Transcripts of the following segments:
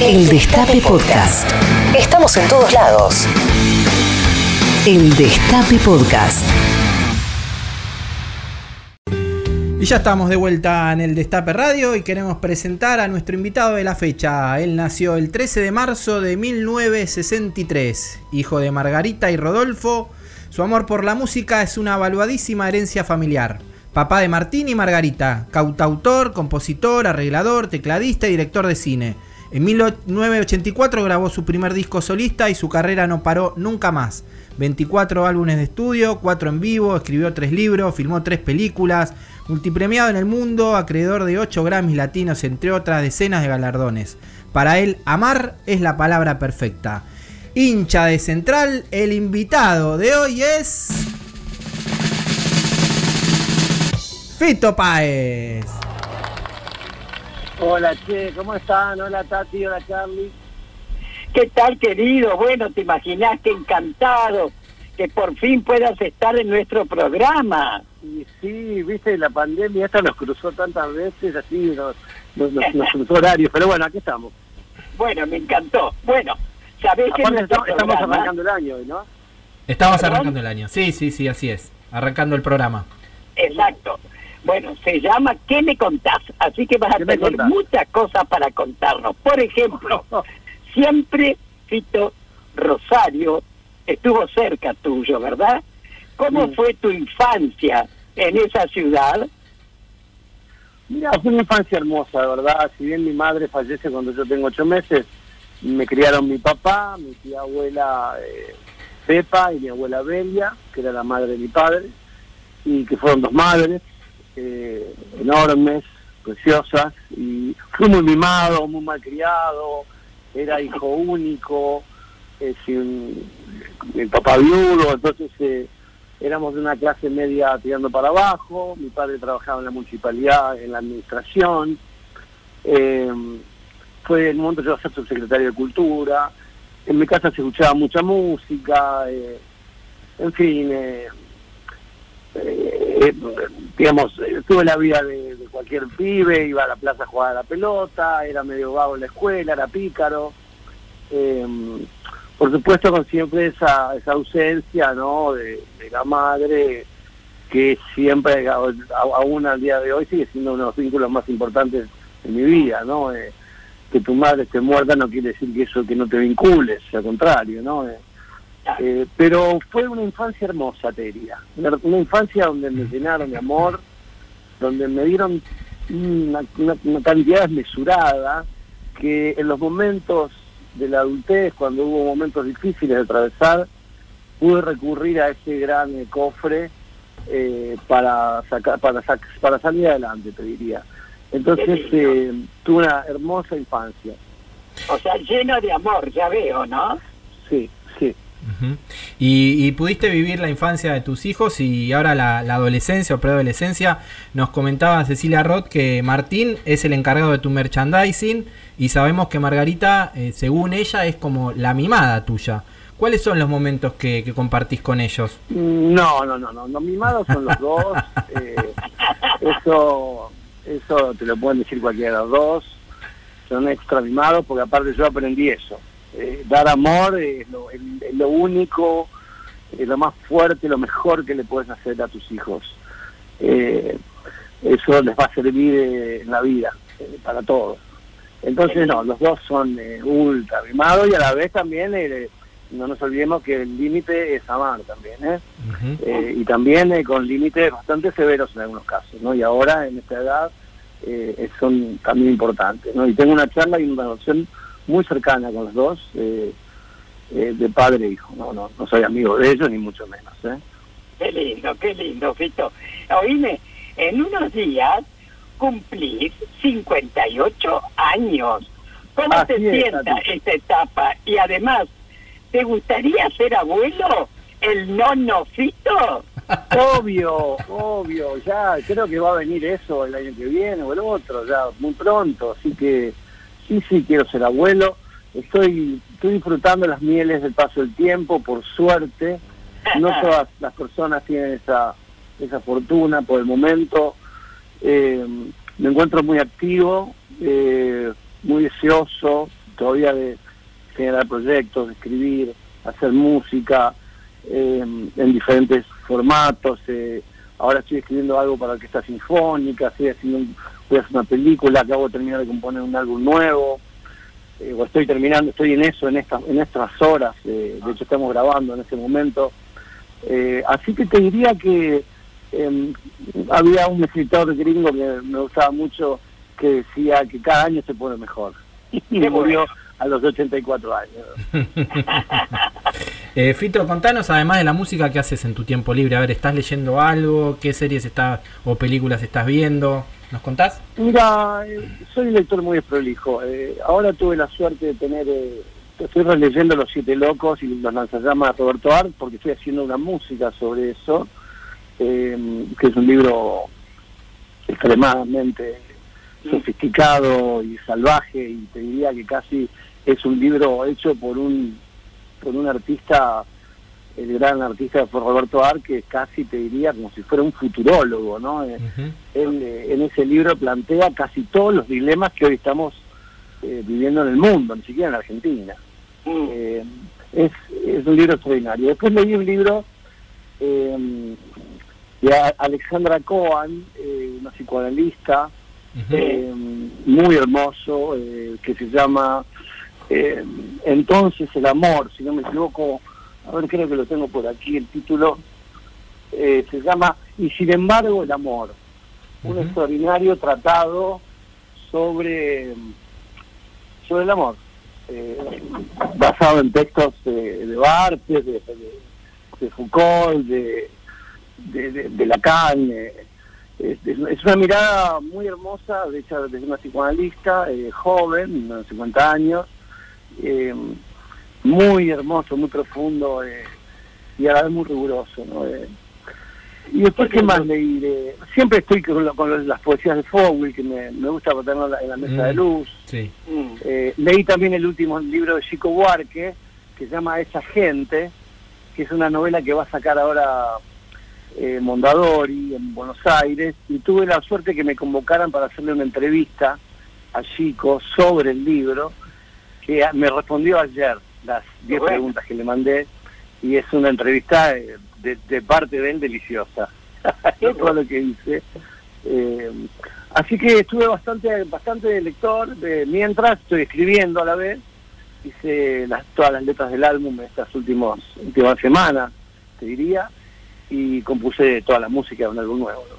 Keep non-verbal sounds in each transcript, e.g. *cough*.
El Destape Podcast. Estamos en todos lados. El Destape Podcast. Y ya estamos de vuelta en el Destape Radio y queremos presentar a nuestro invitado de la fecha. Él nació el 13 de marzo de 1963, hijo de Margarita y Rodolfo. Su amor por la música es una valuadísima herencia familiar. Papá de Martín y Margarita, cautautor, compositor, arreglador, tecladista y director de cine. En 1984 grabó su primer disco solista y su carrera no paró nunca más. 24 álbumes de estudio, 4 en vivo, escribió 3 libros, filmó 3 películas, multipremiado en el mundo, acreedor de 8 Grammys latinos, entre otras decenas de galardones. Para él, amar es la palabra perfecta. Hincha de Central, el invitado de hoy es... Fito Páez. Hola, Che, ¿cómo están? Hola, Tati, hola, Charlie. ¿Qué tal, querido? Bueno, te imaginas que encantado que por fin puedas estar en nuestro programa. Y sí, viste, la pandemia esta nos cruzó tantas veces, así nos, nos, nos- nos *laughs* cruzó horarios, pero bueno, aquí estamos. Bueno, me encantó. Bueno, sabés que Aparte, estamos, arrancando el año hoy, ¿no? Estamos ¿Perdón? arrancando el año. Sí, sí, sí, así es. Arrancando el programa. Exacto. Bueno, se llama ¿Qué me contás? Así que vas a ¿Qué me tener muchas cosas para contarnos. Por ejemplo, *laughs* siempre Fito Rosario estuvo cerca tuyo, ¿verdad? ¿Cómo fue tu infancia en esa ciudad? Mira, fue una infancia hermosa, verdad. Si bien mi madre fallece cuando yo tengo ocho meses, me criaron mi papá, mi tía abuela eh, Pepa y mi abuela Belia, que era la madre de mi padre, y que fueron dos madres eh, enormes, preciosas, y fui muy mimado, muy mal criado, era hijo único, eh, sin mi papá viudo, entonces eh, éramos de una clase media tirando para abajo, mi padre trabajaba en la municipalidad, en la administración, eh, fue en un momento yo a ser subsecretario de Cultura, en mi casa se escuchaba mucha música, eh, en fin, eh, eh, digamos, eh, tuve la vida de, cualquier pibe, iba a la plaza a jugar a la pelota, era medio vago en la escuela, era pícaro. Eh, por supuesto con siempre esa, esa ausencia ¿no? de, la madre que siempre, aún al día de hoy, sigue siendo uno de los vínculos más importantes de mi vida, ¿no? Eh, que tu madre esté muerta no quiere decir que eso que no te vincules, al contrario, ¿no? Eh, pero fue una infancia hermosa, te diría. Una, una infancia donde me llenaron de amor, donde me dieron una, una- una cantidad desmesurada que en los momentos de la adultez, cuando hubo momentos difíciles de atravesar, pude recurrir a ese gran eh, cofre eh, para sacar para sac- para salir adelante, te diría. Entonces eh, tuve una hermosa infancia. O sea, lleno de amor, ya veo, ¿no? Sí, sí. Ujú. y, y pudiste vivir la infancia de tus hijos y ahora la, la adolescencia o preadolescencia. Nos comentaba Cecilia Roth que Martín es el encargado de tu merchandising y sabemos que Margarita, eh, según ella, es como la mimada tuya. ¿Cuáles son los momentos que, que compartís con ellos? No, no, no, no, no, mimados son los dos. *laughs* eh, eso, eso te lo pueden decir cualquiera de los dos. Son extra mimados porque aparte yo aprendí eso. Eh, dar amor es lo, el- es lo único, es lo más fuerte, lo mejor que le puedes hacer a tus hijos. Eh, eso les va a servir eh, en la vida, eh, para todos. Entonces, no, los dos son eh, ultra mimados y a la vez también no nos olvidemos que el límite es amar también, ¿eh? Eh, y también eh, con límites bastante severos en algunos casos, ¿no? Y ahora en esta edad eh, son también importantes, ¿no? Y tengo una charla y una relación muy cercana con los dos, eh, eh, de padre e hijo, ¿no? No, no soy amigo de ellos ni mucho menos, ¿eh? Qué lindo, qué lindo, Fito. Oíme, en unos días cumplís 58 años. ¿Cómo Así te es, sienta Tati. esta etapa? Y además, ¿te gustaría ser abuelo? ¿El nono Fito? *laughs* Obvio, obvio, ya creo que va a venir eso el año que viene o el otro, ya muy pronto, así que sí, sí, quiero ser abuelo, estoy, estoy disfrutando las mieles del paso del tiempo, por suerte, no *laughs* todas las personas tienen esa, esa fortuna por el momento, Eh, me encuentro muy activo, eh, muy deseoso, todavía de generar proyectos, de escribir, hacer música eh, en diferentes formatos. eh, ahora estoy escribiendo algo para orquesta sinfónica, estoy haciendo un- voy a hacer una película, acabo de terminar de componer un álbum nuevo. eh, o estoy terminando, estoy en eso en estas en estas horas, eh, de hecho estamos grabando en ese momento. Eh, así que te diría que eh, había un escritor gringo que me gustaba mucho que decía que cada año se pone mejor. *laughs* Y murió a los 84 años. *laughs* Eh, Fito, contanos además de la música, ¿qué haces en tu tiempo libre? A ver, ¿estás leyendo algo? ¿Qué series estás o películas estás viendo? ¿Nos contás? Mira, eh, soy un lector muy desprolijo. Eh, ahora tuve la suerte de tener, eh, estoy releyendo Los Siete Locos y los lanzallamas de Roberto Art porque estoy haciendo una música sobre eso, eh, que es un libro extremadamente sofisticado y salvaje y te diría que casi es un libro hecho por un por un artista el gran artista fue Roberto Ar que casi te diría como si fuera un futurólogo no Eh, él eh, en ese libro plantea casi todos los dilemas que hoy estamos eh, viviendo en el mundo ni siquiera en Argentina Mm. eh, es, es un libro extraordinario. Después leí un libro eh, de Alexandra Cohen, eh, una psicoanalista, eh, muy hermoso, eh, que se llama eh, Entonces el amor, si no me equivoco, a ver, creo que lo tengo por aquí, el título, eh, se llama Y sin embargo el amor, un extraordinario tratado sobre, sobre el amor, eh, basado en textos de, de Barthes, de, de- de Foucault, de, Lacan. eh, es, es una mirada muy hermosa, de hecha desde una psicoanalista joven, unos 50 años, muy hermoso, muy profundo eh, y a la vez muy riguroso. ¿no? Eh, y después, ¿qué más leí? De- siempre estoy con, lo- con las poesías de Fowell, que me, me gusta tenerlas en la mesa de Mm. luz. Sí. Mm. Eh, leí también el último libro de Chico Buarque, que se llama Esa gente, que es una novela que va a sacar ahora eh, Mondadori en Buenos Aires, y tuve la suerte que me convocaran para hacerle una entrevista a Chico sobre el libro, que me respondió ayer las 10 Bueno. preguntas que le mandé, y es una entrevista eh, de, de parte de él deliciosa. *laughs* Todo lo que hice. Eh, así que estuve bastante bastante de lector, de, mientras estoy escribiendo a la vez, hice las, todas las letras del álbum estas últimas, últimas semanas, te diría, y compuse toda la música de un álbum nuevo. ¿no?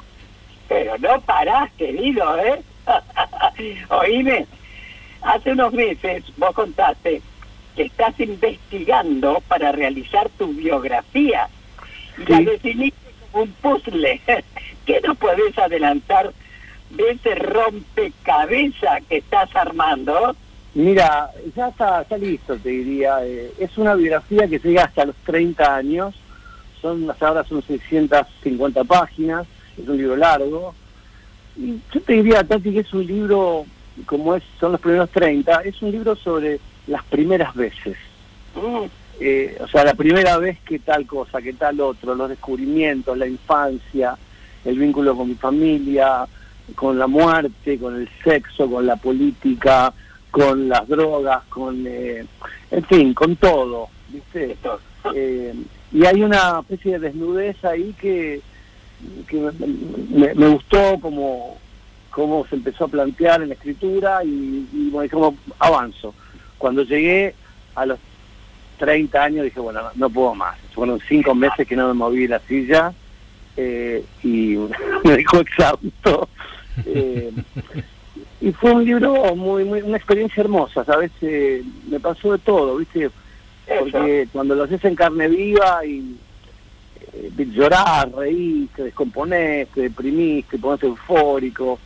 Pero no parás, querido, ¿eh? *laughs* Oíme, hace unos meses vos contaste que estás investigando para realizar tu biografía y la Sí. definiste como un puzzle. *laughs* ¿Qué nos podés adelantar de ese rompecabezas que estás armando? Mira, ya está, está listo, te diría. eh, es una biografía que llega hasta los 30 años. Son hasta ahora son 650 páginas. Es un libro largo. Y yo te diría, Tati, que es un libro, como es son los primeros 30, es un libro sobre las primeras veces. Eh, o sea, la primera vez que tal cosa, que tal otro, los descubrimientos, la infancia, el vínculo con mi familia, con la muerte, con el sexo, con la política, con las drogas, con, eh, en fin, con todo, ¿viste? Eh, y hay una especie de desnudez ahí que, que me, me- me gustó como, como se empezó a plantear en la escritura y, y bueno, como avanzo. Cuando llegué a los 30 años dije, bueno, no, no puedo más. Fueron cinco meses que no me moví de la silla eh, y *laughs* me dejó exhausto. Eh, y fue un libro muy, muy, una experiencia hermosa, ¿sabes? Eh, me pasó de todo, ¿viste? porque cuando lo haces en carne viva y eh, llorar, reír, te descomponés, te deprimís, te pones eufórico,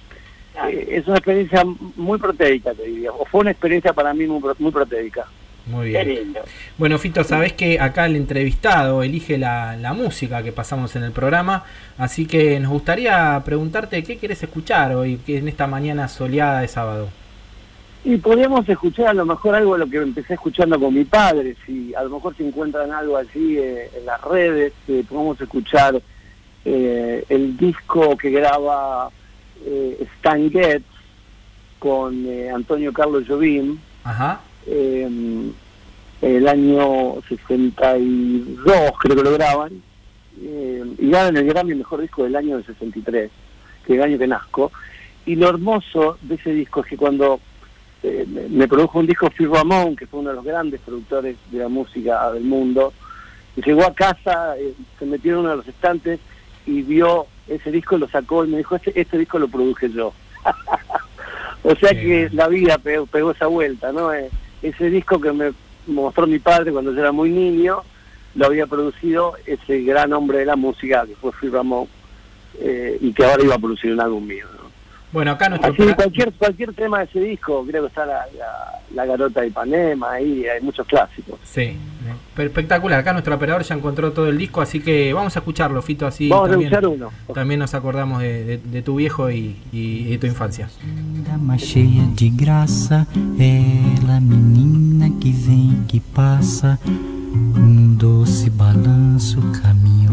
eh, es una experiencia muy proteica, te diría, o fue una experiencia para mí muy, muy proteica. Muy bien. lindo. Bueno, Fito, sabés que acá el entrevistado elige la, la música que pasamos en el programa, así que nos gustaría preguntarte qué quieres escuchar hoy que en esta mañana soleada de sábado. Y podríamos escuchar a lo mejor algo de lo que empecé escuchando con mi padre, si a lo mejor se encuentran algo allí eh, en las redes, eh, podemos escuchar eh, el disco que graba eh, Stan Getz con eh, Antonio Carlos Jobim, Ajá. eh, el año 62, creo que lo graban, eh, y ganan el Grammy Mejor Disco del año del 63, que es el año que nazco. Y lo hermoso de ese disco es que cuando eh, me produjo un disco Phil Ramón, que fue uno de los grandes productores de la música del mundo, y llegó a casa, se metió en uno de los estantes y vio ese disco, lo sacó y me dijo, este, este disco lo produje yo. *laughs* o sea que la vida pegó, pegó esa vuelta, ¿no? ese disco que me mostró mi padre cuando yo era muy niño, lo había producido ese gran hombre de la música que fue Phil Ramón eh, y que ahora iba a producir un álbum mío. Bueno, acá nuestro... Así, cualquier, cualquier tema de ese disco, creo que está la, la, garota de Ipanema, ahí hay muchos clásicos. Sí, espectacular. Acá nuestro operador ya encontró todo el disco, así que vamos a escucharlo, Fito, así vamos también, a escuchar uno. también nos acordamos de, de, tu viejo y, y, de tu infancia. cheia de graça, ela menina que vem, que passa, um doce balanço, caminho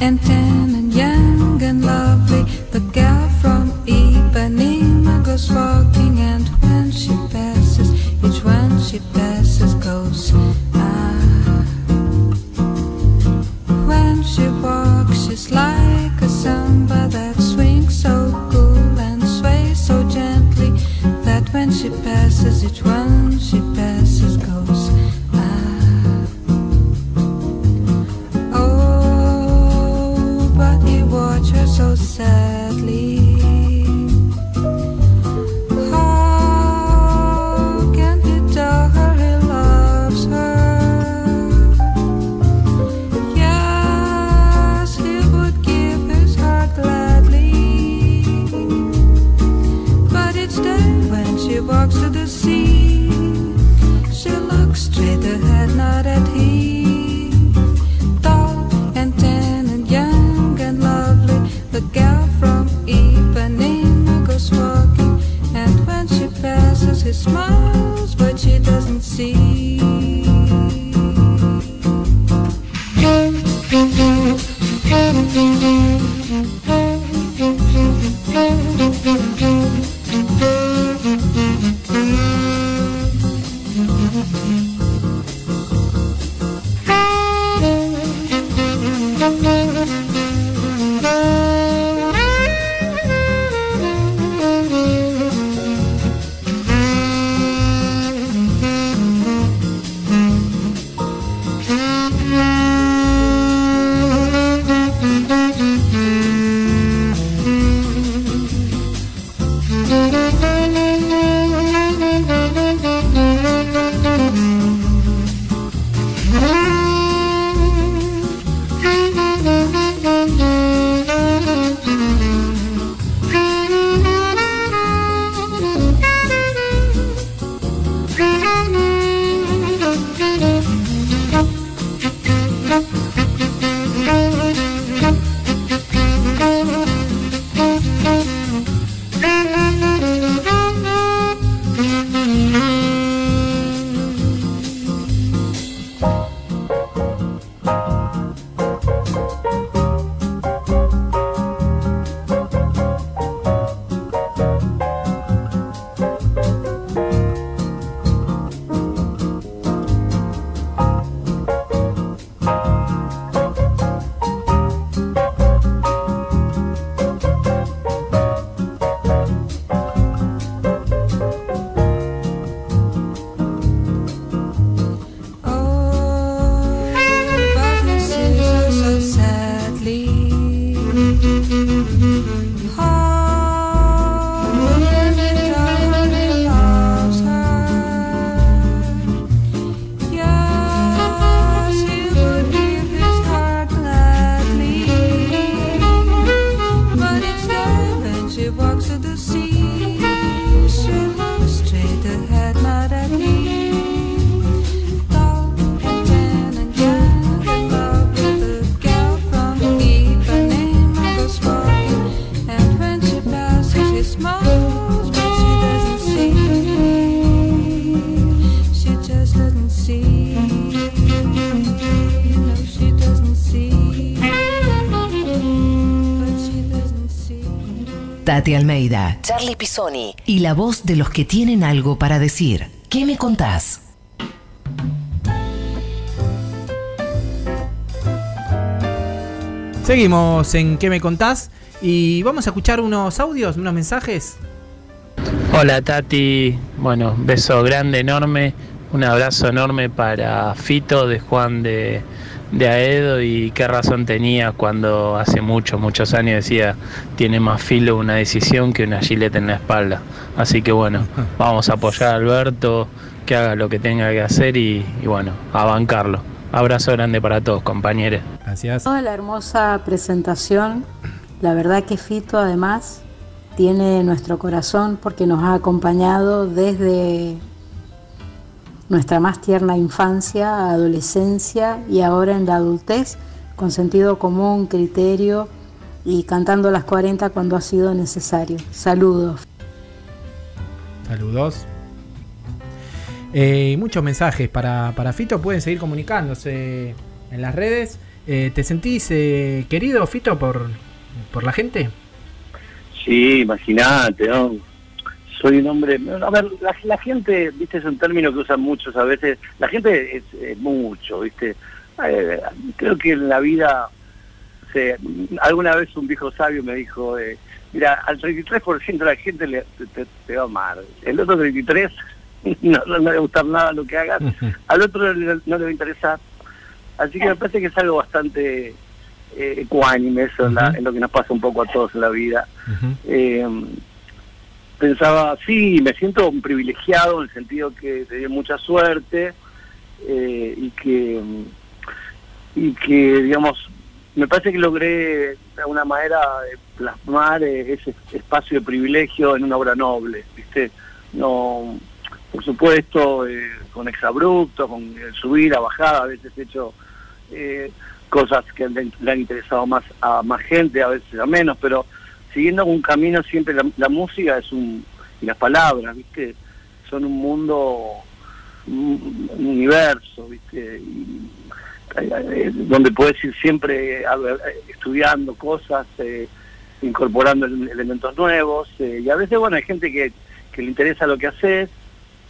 And tan and young and lovely. The girl from Ipanema goes walking, and when she passes, each one she passes goes. Ah. When she walks, she's like see Tati Almeida, Charlie Pisoni y la voz de los que tienen algo para decir. ¿Qué me contás? Seguimos en ¿Qué me contás? Y vamos a escuchar unos audios, unos mensajes. Hola Tati, bueno, beso grande, enorme, un abrazo enorme para Fito de Juan de, de Aedo y qué razón tenía cuando hace muchos, muchos años decía tiene más filo una decisión que una gileta en la espalda. Así que bueno, *laughs* vamos a apoyar a Alberto, que haga lo que tenga que hacer y, y bueno, a bancarlo. Abrazo grande para todos, compañeros. Gracias. Toda la hermosa presentación, la verdad que Fito además tiene nuestro corazón porque nos ha acompañado desde nuestra más tierna infancia, adolescencia y ahora en la adultez, con sentido común, criterio y cantando las 40 cuando ha sido necesario. Saludos. Saludos. Eh, muchos mensajes para, para Fito. Pueden seguir comunicándose en las redes. Eh, ¿Te sentís eh, querido, Fito, por, por la gente? Sí, imagínate, ¿no? Soy un hombre... A ver, la, la gente, viste, es un término que usan muchos a veces. La gente es, es mucho, viste. Eh, creo que en la vida... o sea, alguna vez un viejo sabio me dijo, eh, mira, al 33% de la gente le, te, va a amar. El otro 33% *laughs* no, no, no le va a gustar nada lo que hagas. Al otro no, le- no le va a interesar. Así que me parece que es algo bastante eh, ecuánime eso en, la- en lo que nos pasa un poco a todos en la vida. Eh, pensaba, sí, me siento un privilegiado en el sentido que te dio mucha suerte eh, y que y que digamos me parece que logré de alguna manera eh, plasmar eh, ese espacio de privilegio en una obra noble, ¿viste? No, por supuesto, con exabruptos, con eh, subida, bajada, a veces he hecho eh, cosas que le han interesado más a más gente, a veces a menos, pero siguiendo un camino siempre la, la música es un y las palabras, ¿viste? Son un mundo, un, un universo, ¿viste? Y, eh, donde puedes ir siempre eh, estudiando cosas, eh, incorporando ele- elementos nuevos, eh, y a veces, bueno, hay gente que, que le interesa lo que haces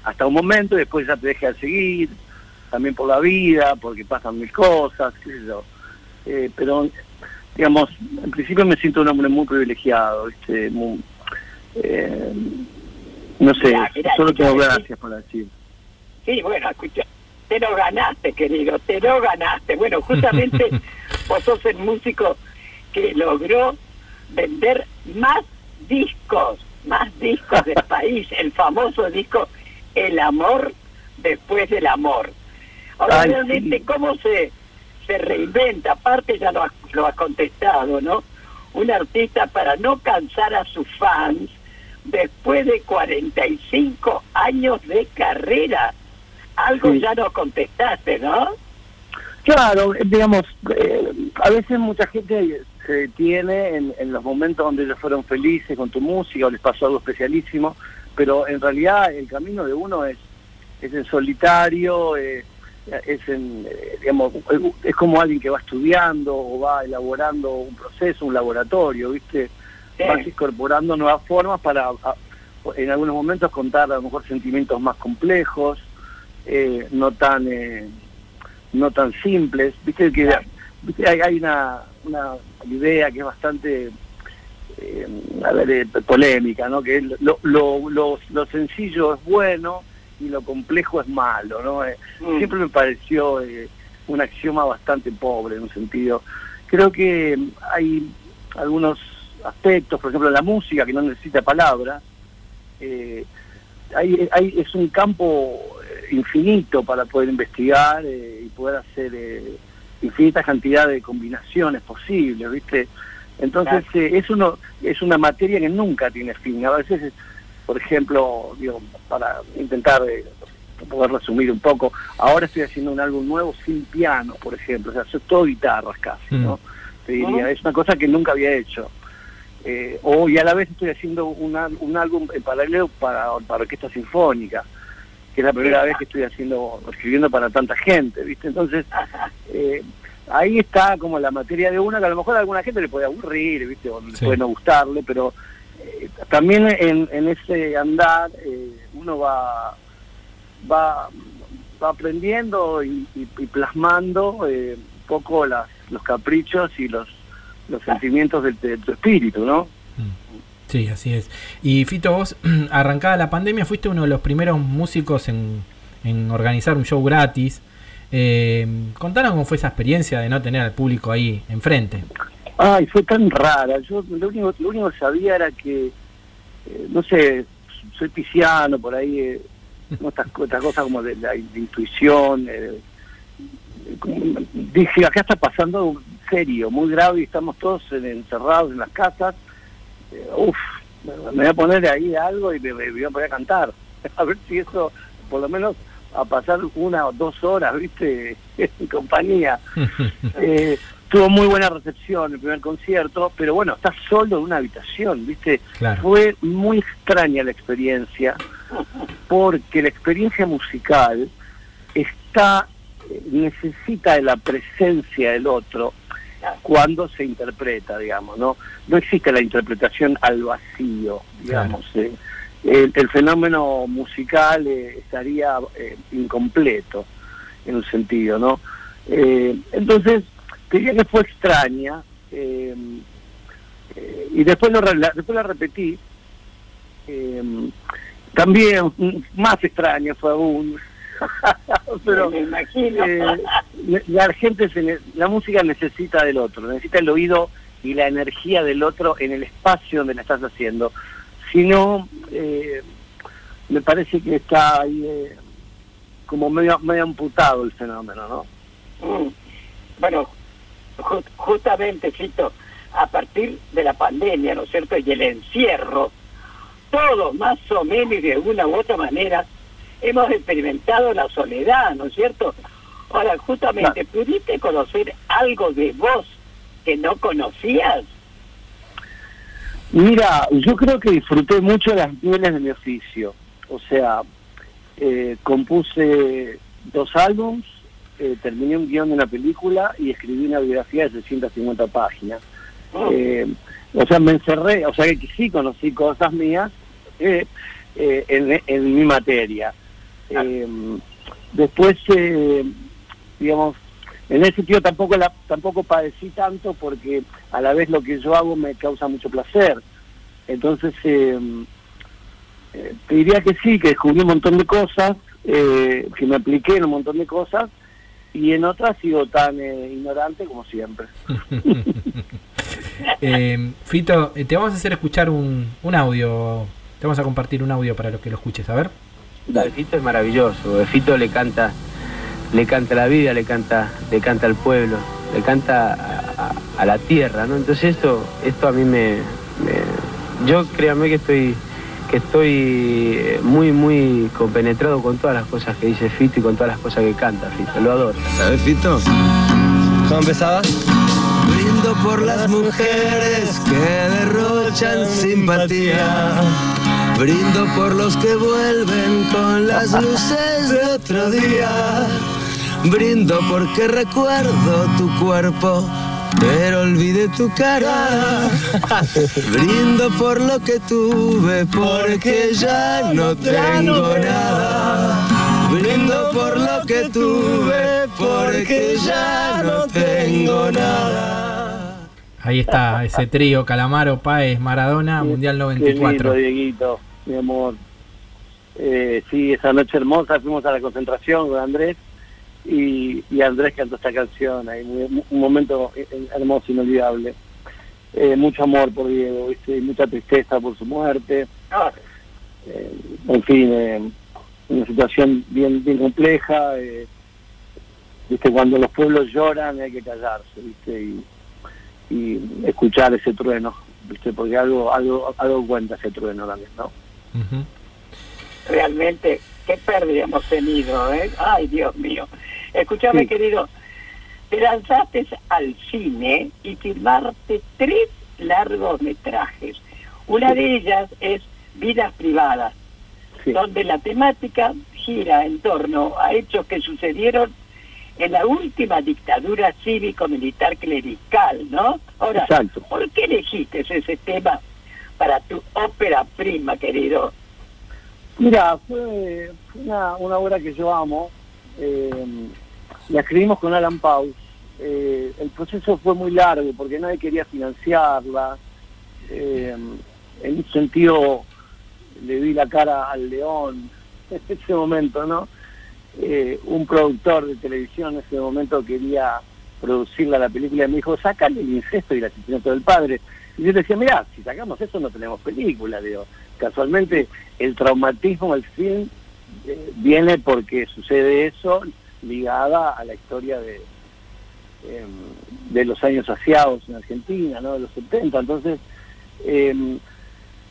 hasta un momento y después ya te deja de seguir, también por la vida, porque pasan mil cosas, qué sé yo. Eh, pero, digamos, en principio me siento un hombre muy privilegiado, ¿viste? Muy, eh, no sé, Mirá, mirá, solo tengo gracias por decir. Sí, bueno, escucha, te lo ganaste, querido, te lo ganaste. Bueno, justamente *laughs* vos sos el músico que logró vender más discos, más discos del *laughs* país, el famoso disco El amor después del amor. Ahora, Ay, realmente, sí. ¿cómo se, se reinventa? Aparte ya lo has, lo contestado, ¿no? Un artista para no cansar a sus fans después de 45 años de carrera. Algo Sí. ya no contestaste, ¿no? Claro, eh, digamos, eh, a veces mucha gente se detiene en, en los momentos donde ellos fueron felices con tu música o les pasó algo especialísimo, pero en realidad el camino de uno es, es en solitario, eh, es en, eh, digamos, es como alguien que va estudiando o va elaborando un proceso, un laboratorio, ¿viste? Sí. Vas incorporando nuevas formas para a- en algunos momentos contar a lo mejor sentimientos más complejos, eh, no tan eh, no tan simples. Viste que viste, hay, hay una, una idea que es bastante eh, a ver, eh, polémica, ¿no? Que lo, lo, lo, lo sencillo es bueno y lo complejo es malo, ¿no? Eh, Mm. Siempre me pareció eh, un axioma bastante pobre en un sentido. Creo que hay algunos aspectos, por ejemplo, la música que no necesita palabras, eh, hay, hay- es un campo eh, infinito para poder investigar eh, y poder hacer eh, infinitas cantidades de combinaciones posibles, ¿viste? Entonces es uno es una materia que nunca tiene fin. A veces, por ejemplo, digo, para intentar eh, poder resumir un poco, ahora estoy haciendo un álbum nuevo sin piano, por ejemplo, o sea, es todo guitarras casi, ¿no? Te diría, es una cosa que nunca había hecho. Eh, o y a la vez estoy haciendo un, al- un álbum en paralelo para, para orquesta sinfónica, que es la primera vez que estoy haciendo, escribiendo para tanta gente, ¿viste? Entonces, eh, ahí está como la materia de una, que a lo mejor a alguna gente le puede aburrir, ¿viste? O le Sí. puede no gustarle, pero también en, en ese andar eh, uno va, va, va aprendiendo y, y- plasmando eh, un poco las, los caprichos y los, los sentimientos de, de tu espíritu, ¿no? Sí, así es. Y Fito, vos, *clears throat* arrancada la pandemia, fuiste uno de los primeros músicos en, en organizar un show gratis. Eh, contanos cómo fue esa experiencia de no tener al público ahí enfrente. Ay, fue tan rara. Yo lo único, lo único que sabía era que, eh, no sé, soy pisciano, por ahí, eh, estas, co- estas cosas como de la de intuición. eh, como- dije, acá está pasando serio, muy grave y estamos todos en- encerrados en las casas. Eh, uf, me, me voy a poner ahí algo y me, me voy a poner a cantar. *laughs* A ver si eso, por lo menos, a pasar una o dos horas, ¿viste? *laughs* en compañía. *laughs* Eh, tuvo muy buena recepción el primer concierto, pero bueno, estás solo en una habitación, ¿viste? Claro. Fue muy extraña la experiencia, porque la experiencia musical está necesita de la presencia del otro cuando se interpreta, digamos, ¿no? No existe la interpretación al vacío, digamos. eh. El, el fenómeno musical eh, estaría eh, incompleto en un sentido, ¿no? Eh, entonces, te diría que fue extraña eh, eh, y después lo, la, después la repetí. eh, también más extraño fue aún. *laughs* Pero me imagino. eh, la gente, se la música necesita del otro, necesita el oído y la energía del otro en el espacio donde la estás haciendo. Si no, eh, me parece que está ahí eh, como medio, medio amputado el fenómeno, ¿no? Mm. Bueno, ju- justamente, Fito, a partir de la pandemia, ¿no es cierto? Y el encierro, todos más o menos y de una u otra manera hemos experimentado la soledad, ¿no es cierto? Ahora, justamente, ¿pudiste conocer algo de vos que no conocías? Mira, yo creo que disfruté mucho las mieles de mi oficio. O sea, eh, compuse dos álbums, eh, terminé un guion de una película y escribí una biografía de 650 páginas. Eh, o sea, me encerré, o sea que sí conocí cosas mías eh, en, en mi materia. Eh, después, eh, digamos, en ese sentido tampoco la, tampoco padecí tanto porque a la vez lo que yo hago me causa mucho placer. Entonces, te diría que sí, que descubrí un montón de cosas, que me apliqué en un montón de cosas y en otras sigo tan eh, ignorante como siempre. *laughs* Eh, Fito, eh, te vamos a hacer escuchar un, un audio. Te vamos a compartir un audio para los que lo escuches. A ver. Fito es maravilloso. Fito le canta, le canta la vida, le canta, le canta al pueblo, le canta a, a- a la tierra, ¿no? Entonces esto, esto a mí me, me- yo créanme que estoy, que estoy eh, muy, muy compenetrado con todas las cosas que dice Fito y con todas las cosas que canta Fito. Lo adoro. ¿Sabes, Fito? ¿Cómo empezaba? Brindo por las mujeres que derrochan simpatía. Brindo por los que vuelven con las luces de otro día. Brindo porque recuerdo tu cuerpo, pero olvidé tu cara. *laughs* Brindo por lo que tuve, porque ya no tengo nada. Brindo por lo que tuve, porque ya no tengo nada. Ahí está, ese trío, Calamaro, Páez, Maradona, Mundial Qué 94. lindo, Dieguito, mi amor. Eh, sí, esa noche hermosa fuimos a la concentración con Andrés y, y Andrés cantó esta canción ahí, muy- un momento eh, hermoso, inolvidable. Eh, mucho amor por Diego, ¿viste? y mucha tristeza por su muerte. Eh, en fin, eh, una situación bien bien compleja. eh, ¿viste? Cuando los pueblos lloran hay que callarse ¿viste? Y, y escuchar ese trueno, ¿viste? porque algo, algo, algo cuenta ese trueno también, ¿no? Realmente, qué pérdida hemos tenido, ¿eh? Ay, Dios mío. Escúchame, Sí. querido, te lanzaste al cine y filmaste tres largometrajes. Una de ellas es Vidas Privadas, donde la temática gira en torno a hechos que sucedieron en la última dictadura cívico-militar clerical, ¿no? Ahora, Exacto. ¿por qué elegiste ese tema para tu ópera prima, querido? Mira, fue, una, una obra que yo amo. eh, la escribimos con Alan Paus. Eh, el proceso fue muy largo porque nadie quería financiarla. Eh, en un sentido, le di la cara al león *laughs* en ese momento, ¿no? Un productor de televisión en ese momento quería producirla la película y me dijo, sácale el incesto y el asesinato del padre. Y yo le decía, mira, si sacamos eso no tenemos película, digo. Casualmente el traumatismo del film eh, viene porque sucede eso ligada a la historia de, em, de los años asiados en Argentina, ¿no? De los 70. Entonces, em,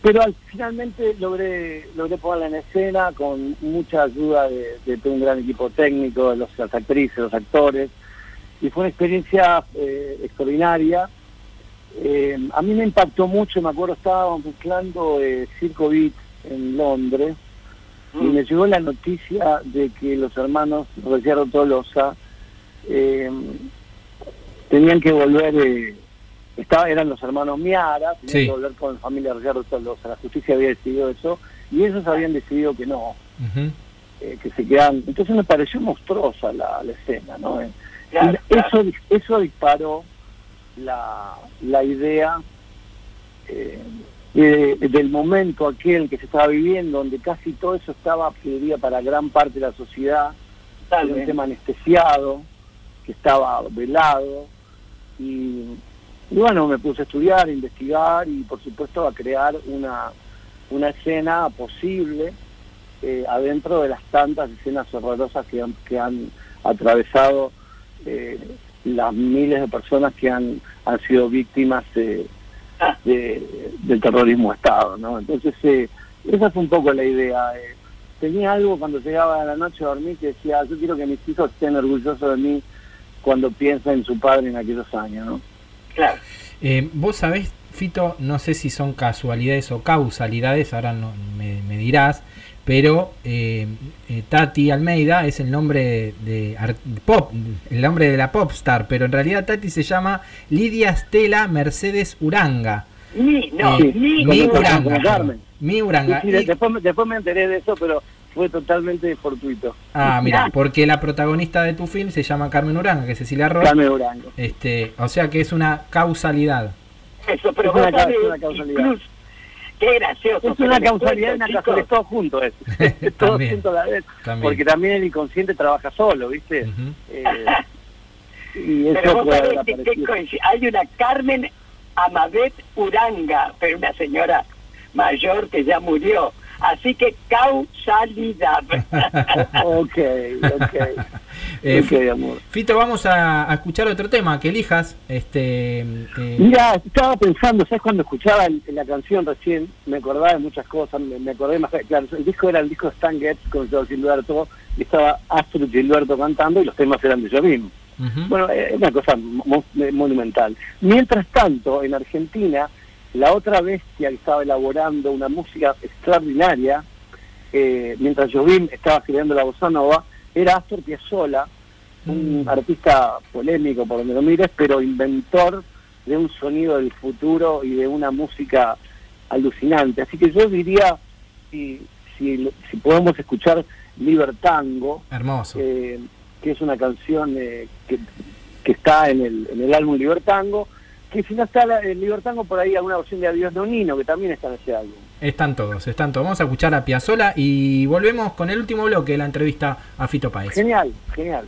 pero al, finalmente logré logré ponerla en escena con mucha ayuda de, un gran equipo técnico, de los, las actrices, los actores, y fue una experiencia eh, extraordinaria. Eh, a mí me impactó mucho, me acuerdo, estábamos mezclando eh, Circo Beat en Londres, y me llegó la noticia de que los hermanos Ricciardo Tolosa eh, tenían que volver, eh, estaba, eran los hermanos Miara, tenían Sí. que volver con la familia Ricciardo Tolosa, la justicia había decidido eso, y ellos habían decidido que no, eh, que se quedan, entonces me pareció monstruosa la, la escena, ¿no? Eh, Claro, y eso, eso disparó la, la idea eh, de- del momento aquel que se estaba viviendo, donde casi todo eso estaba, diría, para gran parte de la sociedad, era un tema anestesiado, que estaba velado, y, y bueno, me puse a estudiar, a investigar y por supuesto a crear una, una escena posible eh, adentro de las tantas escenas horrorosas que han, que han atravesado eh, las miles de personas que han, han sido víctimas eh, de- del terrorismo de Estado, ¿no? Entonces, eh, esa fue un poco la idea. eh. Tenía algo cuando llegaba a la noche a dormir que decía, yo quiero que mis hijos estén orgullosos de mí cuando piensen en su padre en aquellos años, ¿no? Claro. Eh, Vos sabés, Fito, no sé si son casualidades o causalidades, ahora no, me, me dirás, pero eh, eh, Tati Almeida es el nombre de, pop, el nombre de la popstar, pero en realidad Tati se llama Lidia Estela Mercedes Uranga. Ni, no, Eh, mi Uranga. Carmen. Mi Uranga. Sí, sí, de- Y- después, me- después me enteré de eso, pero fue totalmente fortuito. ah, mira, porque la protagonista de tu film se llama Carmen Uranga, que es Cecilia Roth. Carmen Urango. Este, o sea que es una causalidad. Eso, pero Es una causalidad. incluso- qué gracioso. Es una causalidad cuento, casualidad, chicos, todo junto es. todo *laughs* También. junto a la vez. También. Porque también el inconsciente trabaja solo, ¿viste? Eh, y Pero vos sabés que, hay una Carmen Amadet Uranga, pero una señora mayor que ya murió. Así que causalidad. *laughs* Ok, ok. Eh, amor. Fito, vamos a, a escuchar otro tema que elijas. Este, eh, Mira, estaba pensando, ¿sabes? Cuando escuchaba el- la canción recién, me acordaba de muchas cosas, me, me acordé más, claro, el disco era el disco Stan Getz con George Gilberto, y estaba Astrid Gilberto cantando y los temas eran de Jobim. ujú. Bueno, es una cosa mo- monumental. Mientras tanto, en Argentina, la otra bestia que estaba elaborando una música extraordinaria, eh, mientras Jobim estaba creando la bossa nova, era Astor Piazzolla, un artista polémico por donde lo mires, pero inventor de un sonido del futuro y de una música alucinante. Así que yo diría, si, si, si podemos escuchar Libertango, Hermoso. eh, que es una canción eh, que, que está en el, en el álbum Libertango, que si no está el Libertango, por ahí alguna versión de Adiós Nonino, que también está en ese álbum. Están todos, están todos. Vamos a escuchar a Piazzola y volvemos con el último bloque de la entrevista a Fito Paez. Genial, genial.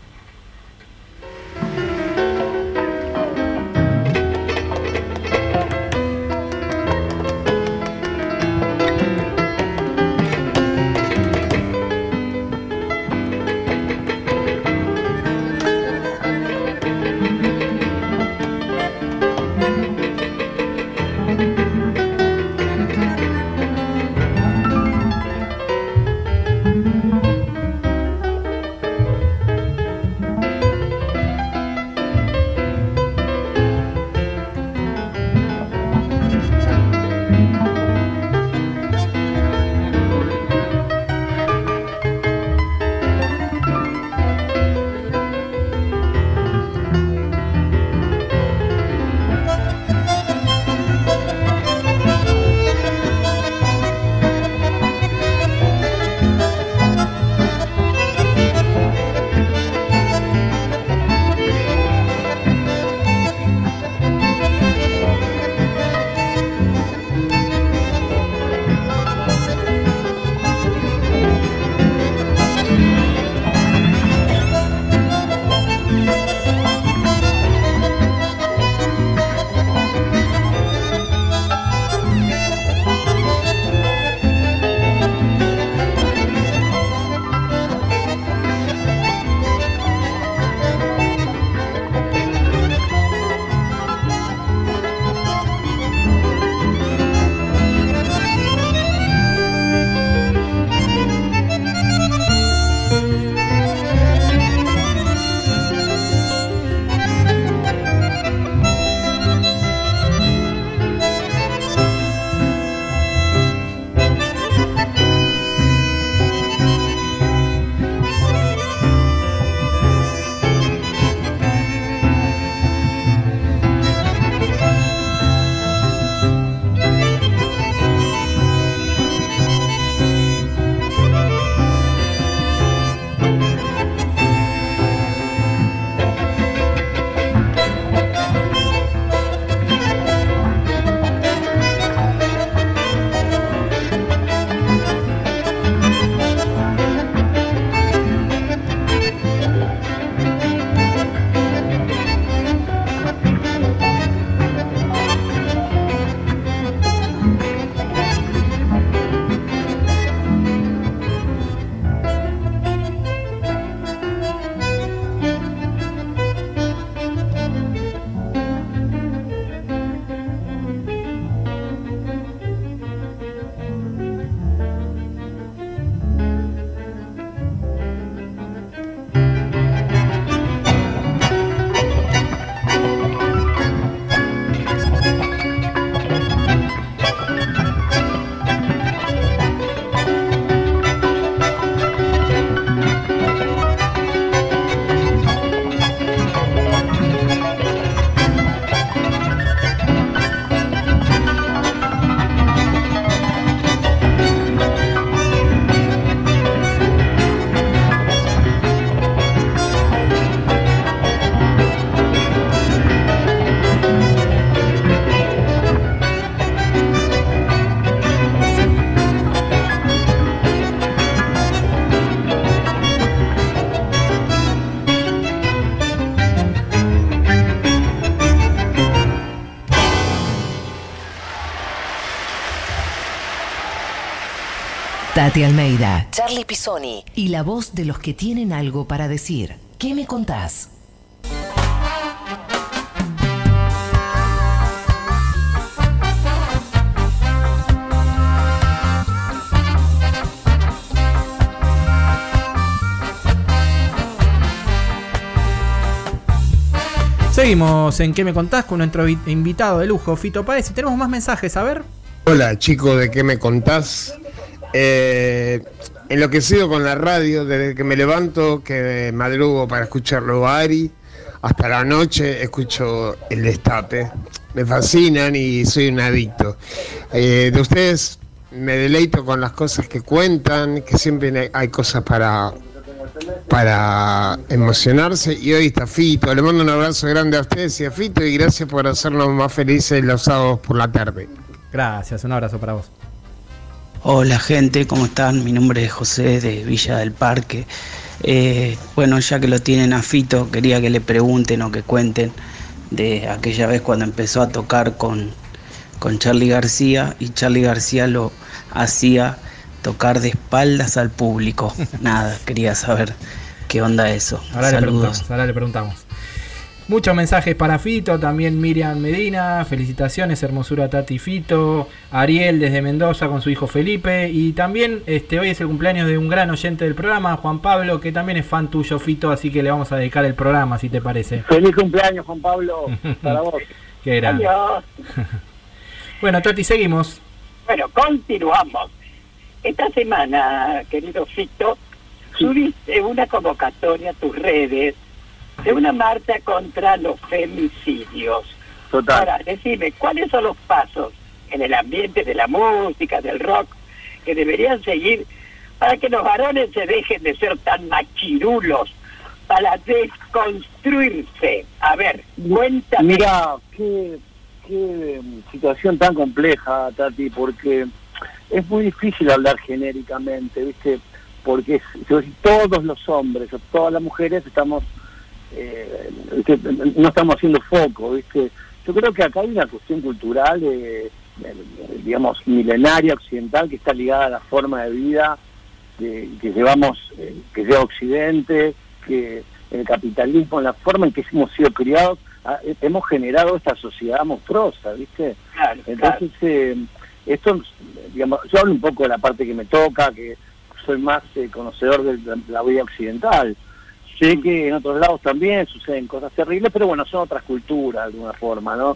Tati Almeida, Charlie Pisoni y la voz de los que tienen algo para decir. ¿Qué me contás? Seguimos en ¿Qué me contás? con nuestro vi- invitado de lujo, Fito Páez. Y tenemos más mensajes, a ver. Hola chicos, ¿de qué me contás? Eh, enloquecido con la radio, desde que me levanto, que madrugo para escucharlo a Ari, hasta la noche escucho el destape. Me fascinan y soy un adicto. Eh, de ustedes me deleito con las cosas que cuentan, que siempre hay cosas para, para emocionarse. Y hoy está Fito. Le mando un abrazo grande a ustedes y a Fito y gracias por hacernos más felices los sábados por la tarde. Gracias, un abrazo para vos. Hola gente, ¿cómo están? Mi nombre es José de Villa del Parque. Eh, bueno, ya que lo tienen a Fito, quería que le pregunten o que cuenten de aquella vez cuando empezó a tocar con, con Charlie García y Charlie García lo hacía tocar de espaldas al público. *laughs* Nada, quería saber qué onda eso. Ahora le Saludos. preguntamos, ahora le preguntamos. Muchos mensajes para Fito, también Miriam Medina, felicitaciones, hermosura Tati Fito, Ariel desde Mendoza con su hijo Felipe y también este hoy es el cumpleaños de un gran oyente del programa, Juan Pablo, que también es fan tuyo Fito, así que le vamos a dedicar el programa si te parece. Feliz cumpleaños, Juan Pablo, *laughs* para vos. Qué grande. Adiós. *laughs* Bueno, Tati, seguimos. Bueno, continuamos. Esta semana, querido Fito, subiste una convocatoria a tus redes de una marcha contra los femicidios. Total. Ahora, decime, ¿cuáles son los pasos en el ambiente de la música, del rock, que deberían seguir para que los varones se dejen de ser tan machirulos, para desconstruirse? A ver, cuéntame. Mira, qué, qué situación tan compleja, Tati, porque es muy difícil hablar genéricamente, ¿viste? Porque todos los hombres o todas las mujeres estamos, eh, no estamos haciendo foco, ¿viste? Yo creo que acá hay una cuestión cultural, eh, eh, digamos, milenaria, occidental, que está ligada a la forma de vida que, que llevamos, eh, que lleva Occidente, que el capitalismo, la forma en que hemos sido criados, ah, eh, hemos generado esta sociedad monstruosa, ¿viste? Claro, Entonces, eh, esto, digamos, yo hablo un poco de la parte que me toca, que soy más eh, conocedor de la, la vida occidental. Sé que en otros lados también suceden cosas terribles, pero bueno, son otras culturas de alguna forma, ¿no?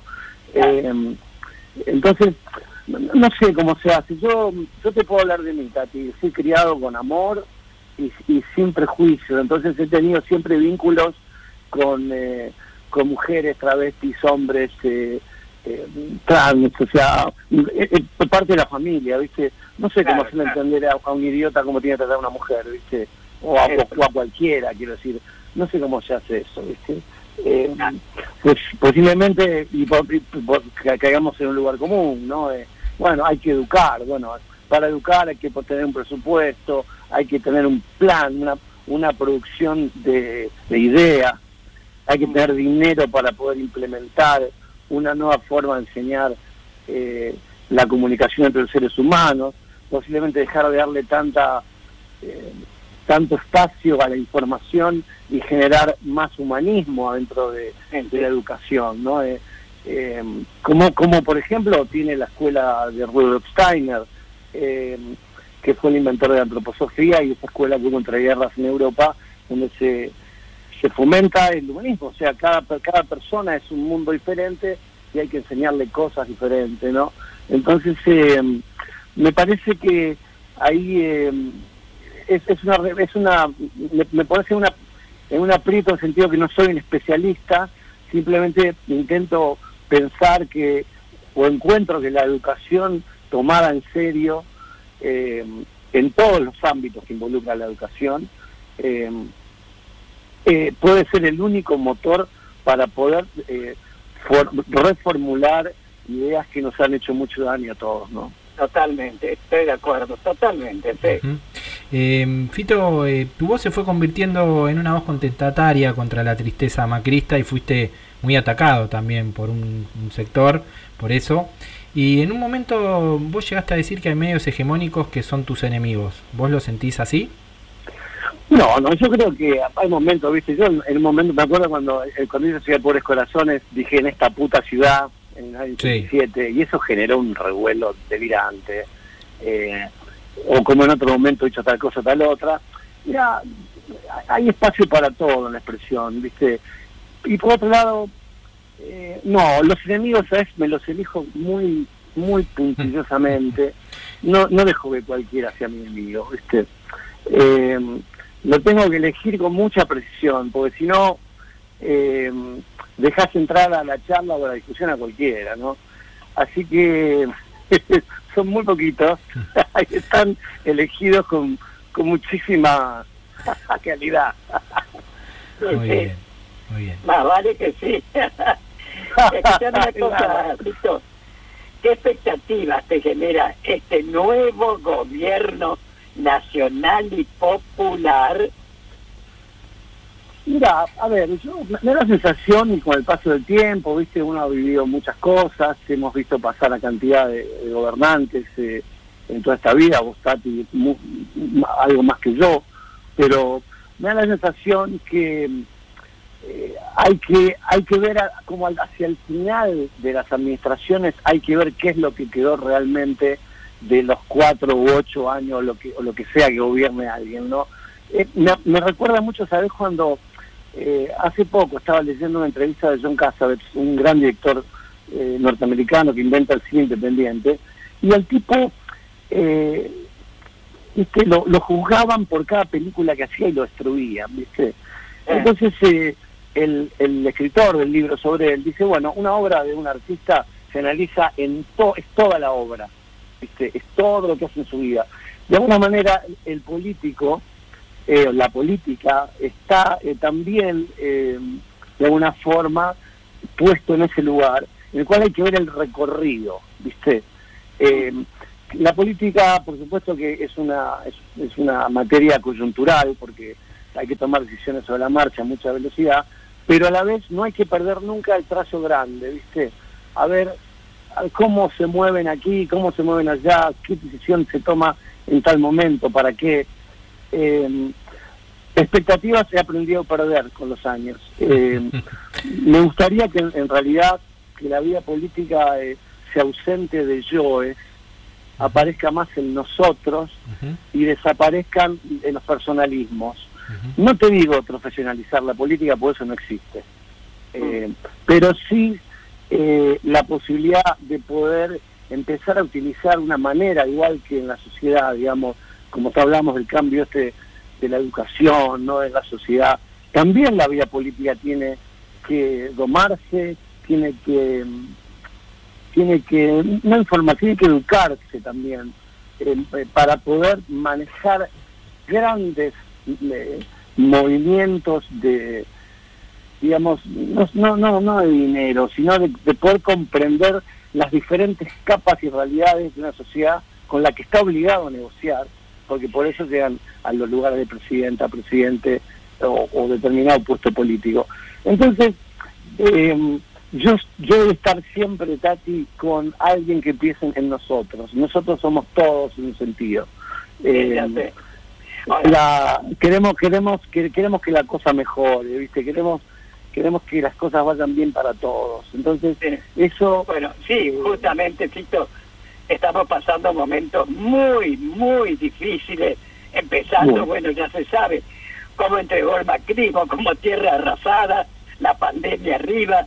Eh, entonces, no, sé cómo se hace. Yo yo te puedo hablar de mí, Tati. Fui criado con amor y, y sin prejuicio. Entonces he tenido siempre vínculos con, eh, con mujeres, travestis, hombres, eh, eh, trans, o sea, eh, eh, parte de la familia, ¿viste? No sé cómo hacerle claro. entender a, a un idiota cómo tiene que tratar a una mujer, ¿viste? O a, cualquiera, quiero decir. No sé cómo se hace eso, ¿viste? Eh, pues posiblemente y por- y caigamos en un lugar común, ¿no? Eh, bueno, hay que educar, bueno, para educar hay que tener un presupuesto, hay que tener un plan, una, una producción de, de ideas, hay que tener dinero para poder implementar una nueva forma de enseñar eh, la comunicación entre los seres humanos, posiblemente dejar de darle tanta eh, tanto espacio a la información y generar más humanismo dentro de, de la educación, ¿no? Eh, eh, como, como por ejemplo tiene la escuela de Rudolf Steiner, eh, que fue el inventor de la antroposofía y esa escuela que hubo entre guerras en Europa, donde se, se fomenta el humanismo, o sea, cada, cada persona es un mundo diferente y hay que enseñarle cosas diferentes, ¿no? Entonces, eh, me parece que ahí eh, es, es una, es una me, me parece una, en un aprieto en el sentido que no soy un especialista, simplemente intento pensar que, o encuentro que la educación tomada en serio, eh, en todos los ámbitos que involucra la educación, eh, eh, puede ser el único motor para poder eh, for- reformular ideas que nos han hecho mucho daño a todos, ¿no? Totalmente, estoy de acuerdo, totalmente, sí. Eh, Fito, eh, tu voz se fue convirtiendo en una voz contestataria contra la tristeza macrista y fuiste muy atacado también por un, un sector, por eso. Y en un momento vos llegaste a decir que hay medios hegemónicos que son tus enemigos. ¿Vos lo sentís así? No, no, yo creo que hay momentos, viste, yo en en un momento, me acuerdo cuando el Ciudad de Pobres Corazones, dije en esta puta ciudad, en el año 87, y eso generó un revuelo delirante, eh, o como en otro momento he hecho tal cosa, tal otra. Mira, hay espacio para todo en la expresión, viste. Y por otro lado, eh, no, los enemigos, ¿sabes? Me los elijo muy, muy puntillosamente. *laughs* No, no dejo que cualquiera sea mi enemigo, ¿viste? Eh, lo tengo que elegir con mucha precisión, porque si no, eh, dejas entrar a la charla o a la discusión a cualquiera, ¿no? Así que *laughs* son muy poquitos, *laughs* están elegidos con, con muchísima *laughs* calidad. Muy bien, muy bien. Más vale que sí. *laughs* Una cosa. ¿Qué expectativas te genera este nuevo gobierno nacional y popular? Mira, a ver, yo, me da la sensación y con el paso del tiempo, viste, uno ha vivido muchas cosas, hemos visto pasar la cantidad de, gobernantes eh, en toda esta vida, vos Tati, algo más que yo, pero me da la sensación que eh, hay que hay que ver a- como hacia el final de las administraciones hay que ver qué es lo que quedó realmente de los cuatro u ocho años lo que o lo que sea que gobierne alguien no Eh, me, me recuerda mucho sabes cuando eh, hace poco estaba leyendo una entrevista de John Cassavetes un gran director eh, norteamericano que inventa el cine independiente y el tipo eh, ¿viste? Lo, lo juzgaban por cada película que hacía y lo destruían, ¿viste? Entonces eh, el, el escritor del libro sobre él dice, bueno, una obra de un artista se analiza en to es toda la obra, ¿viste? Es todo lo que hace en su vida. De alguna manera el político, eh, la política, está eh, también eh, de alguna forma puesto en ese lugar, en el cual hay que ver el recorrido, ¿viste? Eh, la política, por supuesto que es una, es, una materia coyuntural, porque hay que tomar decisiones sobre la marcha a mucha velocidad, pero a la vez no hay que perder nunca el trazo grande, ¿viste? A ver cómo se mueven aquí, cómo se mueven allá, qué decisión se toma en tal momento, para qué. Eh, expectativas he aprendido a perder con los años. Eh, *laughs* me gustaría que en, realidad que la vida política eh, se ausente de yoes, aparezca más en nosotros y desaparezcan en los personalismos. No te digo profesionalizar la política, porque eso no existe. Eh, pero sí eh, la posibilidad de poder empezar a utilizar una manera, igual que en la sociedad, digamos, como te hablamos del cambio este de la educación, no de la sociedad, también la vida política tiene que domarse, tiene que mm, tiene que no informar, tiene que educarse también eh, eh, para poder manejar grandes eh, movimientos de digamos no no no de dinero sino de poder comprender las diferentes capas y realidades de una sociedad con la que está obligado a negociar porque por eso llegan a los lugares de presidenta presidente o, o determinado puesto político entonces eh, yo, yo debo estar siempre, Tati, con alguien que piense en nosotros. Nosotros somos todos en un sentido. Eh, la, queremos, queremos, que, queremos que la cosa mejore, ¿viste? Queremos, queremos que las cosas vayan bien para todos. Entonces, eso... Bueno, sí, justamente, Fito, estamos pasando momentos muy, muy difíciles, empezando, Bueno. bueno, ya se sabe, cómo entregó el macrismo, como tierra arrasada, la pandemia arriba,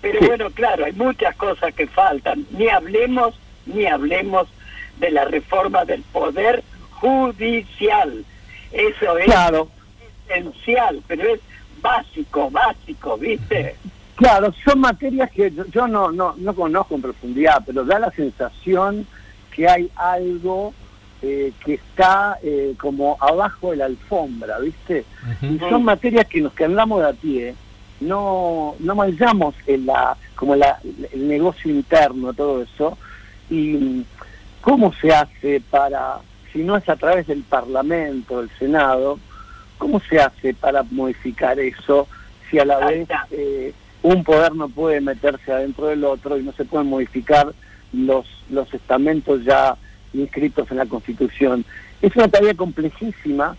pero bueno, claro, hay muchas cosas que faltan, ni hablemos, ni hablemos de la reforma del poder judicial, eso es Claro. esencial, pero es básico, básico, ¿viste? Claro, son materias que yo, yo no, no, no conozco en profundidad, pero da la sensación que hay algo eh, que está eh, como abajo de la alfombra, ¿viste? Y son materias que nos que andamos de a pie, no, no manchamos en la, como la, el negocio interno, todo eso. Y cómo se hace para, si no es a través del Parlamento, del Senado, cómo se hace para modificar eso si a la vez eh, un poder no puede meterse adentro del otro y no se pueden modificar los, los estamentos ya inscritos en la Constitución. Es una tarea complejísima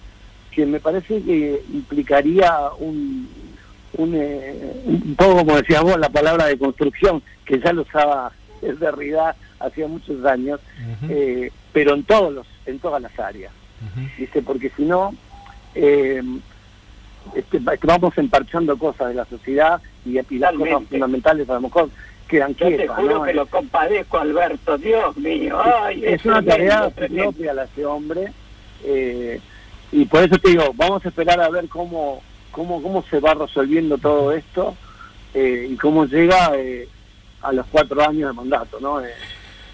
que me parece que implicaría un, un, eh, un poco, como decías vos, la palabra de construcción, que ya lo usaba Derrida hacía muchos años, eh, pero en todos los, en todas las áreas. ¿viste? Porque si no, eh, este, va- vamos emparchando cosas de la sociedad y, y las cosas fundamentales a lo mejor quedan Yo te juro ¿no? que lo compadezco, Alberto, Dios mío. Ay, es una tarea tremendo. propia a ese hombre eh, y por eso te digo, vamos a esperar a ver cómo cómo cómo se va resolviendo todo esto eh, y cómo llega eh, a los cuatro años de mandato, ¿no? Eh,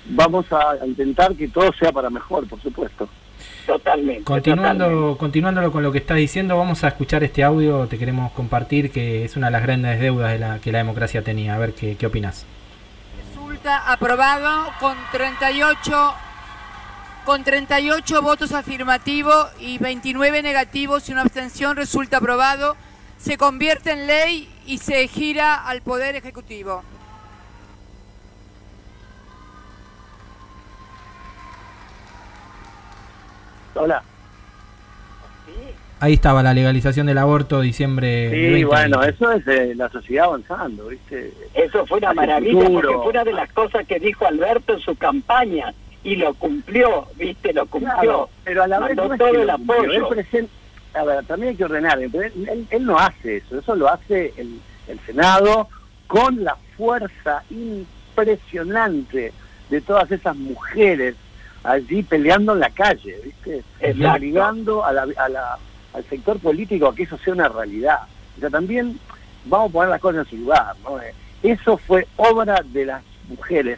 vamos a intentar que todo sea para mejor, por supuesto. Totalmente. Continuando, continuándolo con lo que estás diciendo, vamos a escuchar este audio, te queremos compartir, que es una de las grandes deudas de la, que la democracia tenía. A ver qué, qué opinas. Resulta aprobado con 38 con 38 votos afirmativos y 29 negativos y una abstención resulta aprobado. Se convierte en ley y se gira al Poder Ejecutivo. Hola. Ahí estaba la legalización del aborto, diciembre Sí, del 2020. bueno, eso es la sociedad avanzando, ¿viste? Eso fue una maravilla futuro. porque fue una de las cosas que dijo Alberto en su campaña y lo cumplió, ¿viste? Lo cumplió. Claro, pero a la vez no todo que el apoyo. él presenta- a ver, también hay que ordenar, él, él- él no hace eso, eso lo hace el, el Senado con la fuerza impresionante de todas esas mujeres allí peleando en la calle, ¿viste? Exacto. obligando a la- a la- al sector político a que eso sea una realidad. O sea, también vamos a poner las cosas en su lugar, ¿no? Eh, Eso fue obra de las mujeres,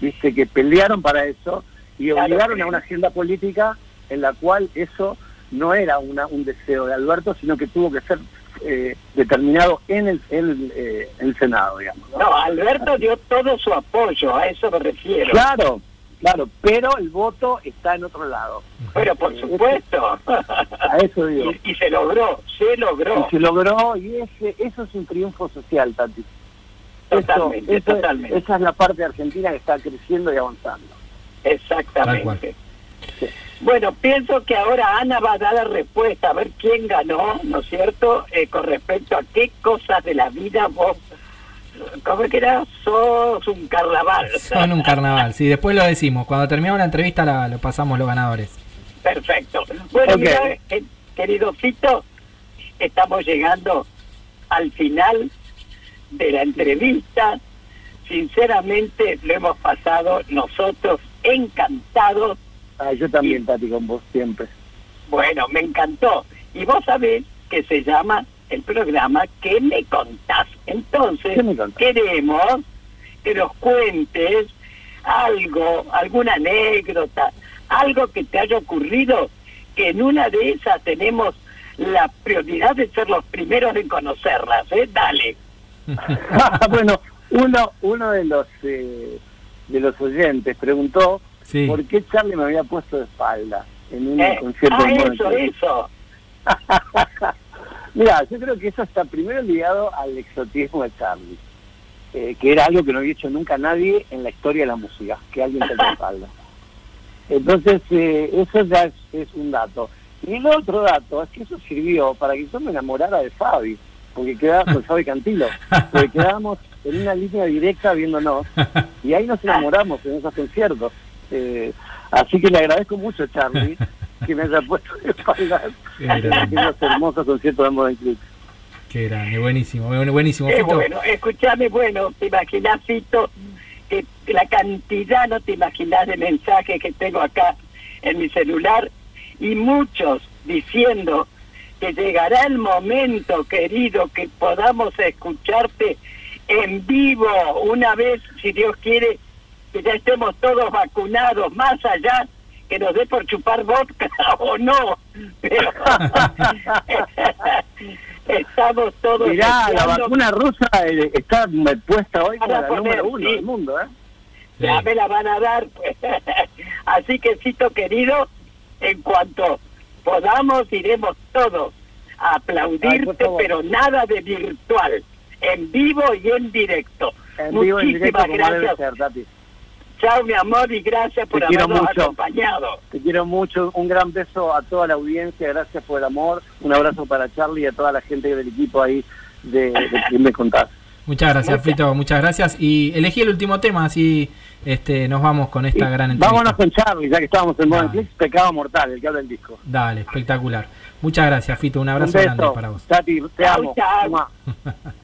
¿viste? Que pelearon para eso y obligaron a una agenda política en la cual eso no era una, un deseo de Alberto, sino que tuvo que ser eh, determinado en el, en eh, el Senado, digamos. ¿no? No, Alberto dio todo su apoyo, a eso me refiero. Claro, claro, pero el voto está en otro lado. Pero por supuesto. *laughs* A eso digo. Y, y se logró, se logró. Y se logró y ese eso es un triunfo social, Tati. Totalmente, Eso- eso- totalmente. Esa es la parte de Argentina que está creciendo y avanzando. Exactamente. Bueno, pienso que ahora Ana va a dar la respuesta, a ver quién ganó, ¿no es cierto? Eh, con respecto a qué cosas de la vida vos, ¿cómo que era? Sos un carnaval. *laughs* Son un carnaval, sí, después lo decimos. Cuando terminamos la entrevista la- lo pasamos los ganadores. Perfecto. Bueno, Ok. mira, eh, querido Fito, estamos llegando al final de la entrevista. Sinceramente, lo hemos pasado nosotros encantados. Ah, yo también, Tati, con vos siempre. Bueno, me encantó. Y vos sabés que se llama el programa ¿Qué me contás? Entonces, ¿Qué me contás? queremos que nos cuentes algo, alguna anécdota, algo que te haya ocurrido, que en una de esas tenemos la prioridad de ser los primeros en conocerlas, ¿eh? Dale. *laughs* bueno, uno uno de los eh, de los oyentes preguntó Sí. por qué Charlie me había puesto de espalda en un Eh, concierto ah, eso, eso. *laughs* Mira, yo creo que eso está primero ligado al exotismo de Charlie, eh, que era algo que no había hecho nunca nadie en la historia de la música, que alguien te espalda. *laughs* Entonces, eh, eso ya es, es un dato. Y el otro dato es que eso sirvió para que yo me enamorara de Fabi, porque quedaba con Fabi Cantilo, porque quedábamos en una línea directa viéndonos, y ahí nos enamoramos en esos conciertos. Eh, así que le agradezco mucho, Charlie, *laughs* que me haya puesto de espaldas en hermosos conciertos de Modern Click. Qué grande, buenísimo, bueno, buenísimo. Qué Fito. bueno, escuchame, bueno, te imaginas, Fito, que la cantidad, no te imaginas de mensajes que tengo acá en mi celular y muchos diciendo que llegará el momento, querido, que podamos escucharte en vivo una vez, si Dios quiere, que ya estemos todos vacunados, más allá que nos dé por chupar vodka *laughs* o no. Pero *laughs* estamos todos Mirá, la vacuna rusa eh, está puesta hoy como la poner, número uno sí. del mundo, ¿eh? Ya me la van a dar. pues. *laughs* Así que, Cito querido, en cuanto podamos, iremos todos a aplaudirte, pero nada de virtual, en vivo y en directo. En vivo, en Muchísimas directo, como debe gracias. ser. Chao, mi amor, y gracias por Te habernos mucho. acompañado. Te quiero mucho, un gran beso a toda la audiencia, gracias por el amor, un abrazo para Charlie y a toda la gente del equipo ahí de, de quien me contás. Muchas gracias, Fito, muchas gracias. Y elegí el último tema, así este, nos vamos con esta gran entrevista. Vámonos con Charlie, ya que estábamos en Modern Clips, Pecado Mortal, el que habla del disco. Dale, espectacular. Muchas gracias, Fito. Un abrazo un grande para vos. Tati, te amo. Mua. *laughs*